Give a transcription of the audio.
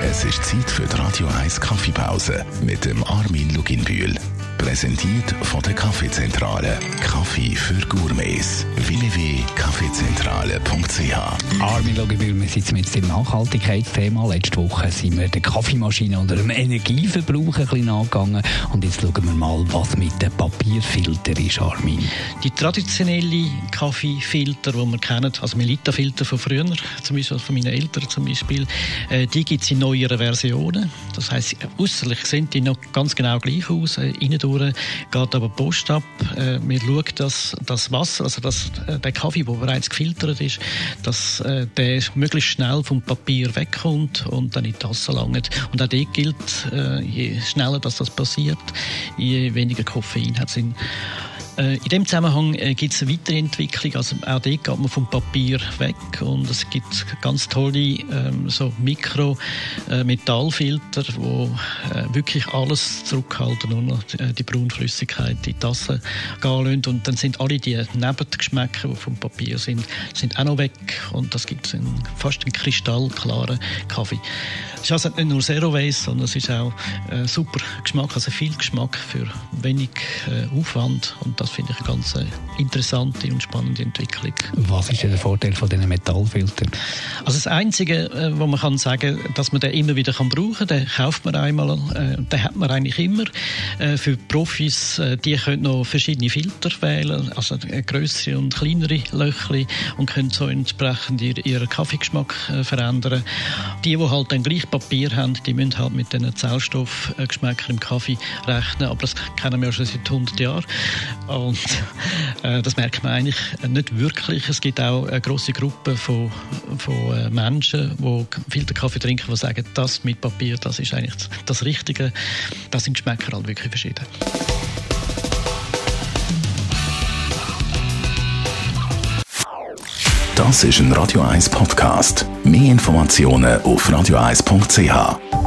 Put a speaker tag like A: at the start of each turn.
A: Es ist Zeit für die Radio 1 Kaffeepause mit dem Armin Luginbühl. Präsentiert von der Kaffeezentrale. Kaffee für Gourmets. www.kaffeezentrale.ch
B: Armin Logebühl, wir sind mit dem Nachhaltigkeitsthema. Letzte Woche sind wir der Kaffeemaschine und dem Energieverbrauch ein bisschen angegangen. Und jetzt schauen wir mal, was mit dem Papierfilter ist, Armin.
C: Die traditionellen Kaffeefilter, die wir kennen, also Melita-Filter von früher, zum Beispiel von meinen Eltern zum Beispiel, äh, die gibt es in neueren Versionen. Das heisst, äußerlich sehen die noch ganz genau gleich aus. Äh, durch geht aber die Post ab. Äh, wir schauen, dass das Wasser, also das, äh, der Kaffee, der bereits gefiltert ist, dass äh, der möglichst schnell vom Papier wegkommt und dann in die Tasse langt. Und auch dort gilt, äh, je schneller das, passiert, je weniger Koffein hat es in dem Zusammenhang äh, gibt es eine Weiterentwicklung. Also auch dort geht man vom Papier weg und es gibt ganz tolle ähm, so Mikro-Metallfilter, äh, wo äh, wirklich alles zurückhalten, nur noch die, die Braunflüssigkeit in die Tasse gehen lassen. Und dann sind alle die Nebengeschmäcker, die vom Papier sind, sind auch noch weg und das gibt einen, fast einen kristallklaren Kaffee. Es ist also nicht nur Zero Waste, sondern es ist auch äh, super Geschmack, also viel Geschmack für wenig äh, Aufwand und das finde ich eine ganz äh, interessante und spannende Entwicklung.
B: Was ist der Vorteil von diesen Metallfiltern?
C: Also das Einzige, äh, wo man kann sagen, dass man den immer wieder kann brauchen, den kauft man einmal, äh, den hat man eigentlich immer. Für Profis, die können noch verschiedene Filter wählen, also größere und kleinere Löcher und können so entsprechend ihren Kaffeegeschmack verändern. Die, die halt dann gleich Papier haben, die müssen halt mit diesen Zellstoffgeschmäckern im Kaffee rechnen, aber das kennen wir schon seit 100 Jahren. Und äh, das merkt man eigentlich nicht wirklich. Es gibt auch eine große Gruppe von, von äh, Menschen, die Filterkaffee trinken, die sagen, das mit Papier, das ist eigentlich das Richtige. Das sind Geschmäcker halt wirklich verschieden.
A: Das ist ein Radio 1 Podcast. Mehr Informationen auf radio1.ch.